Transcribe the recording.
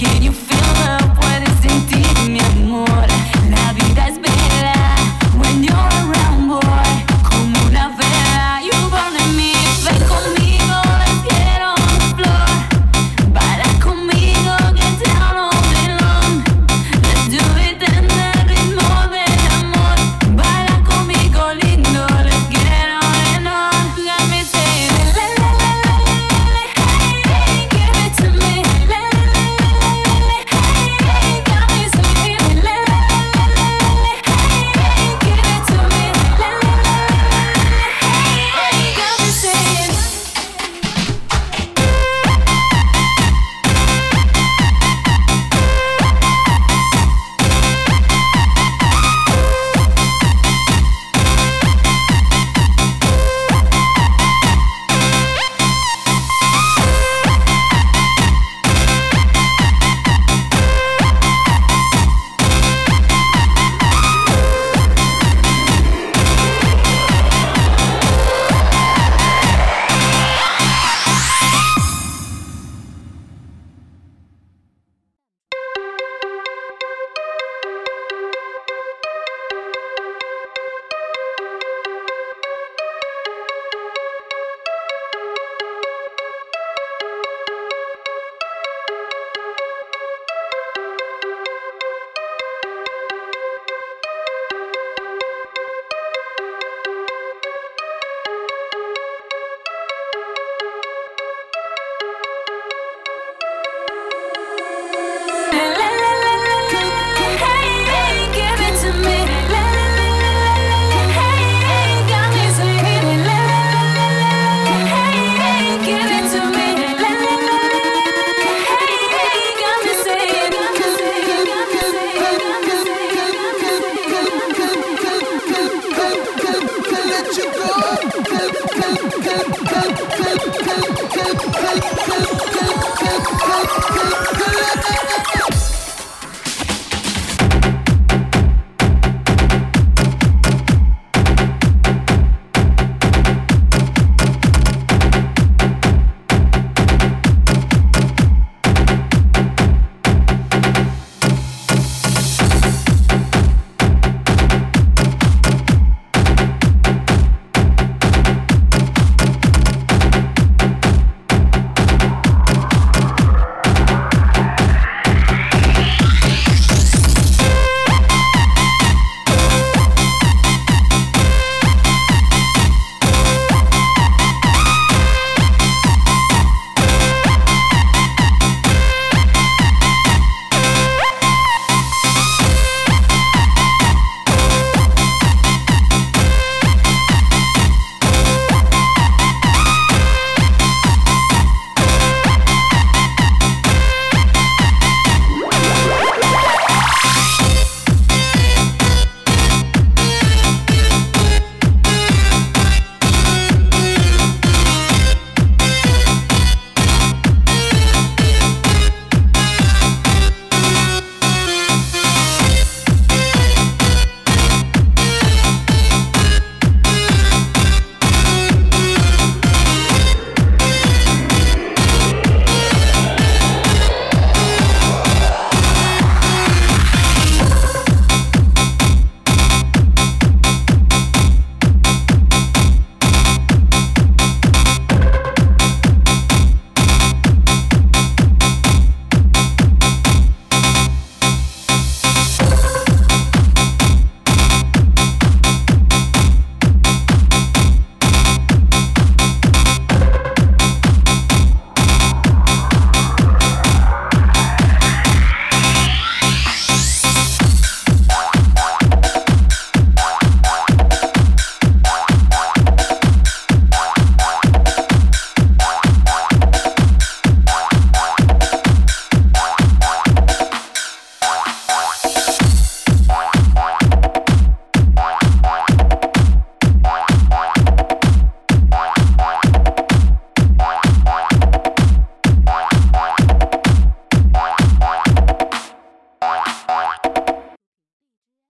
Can you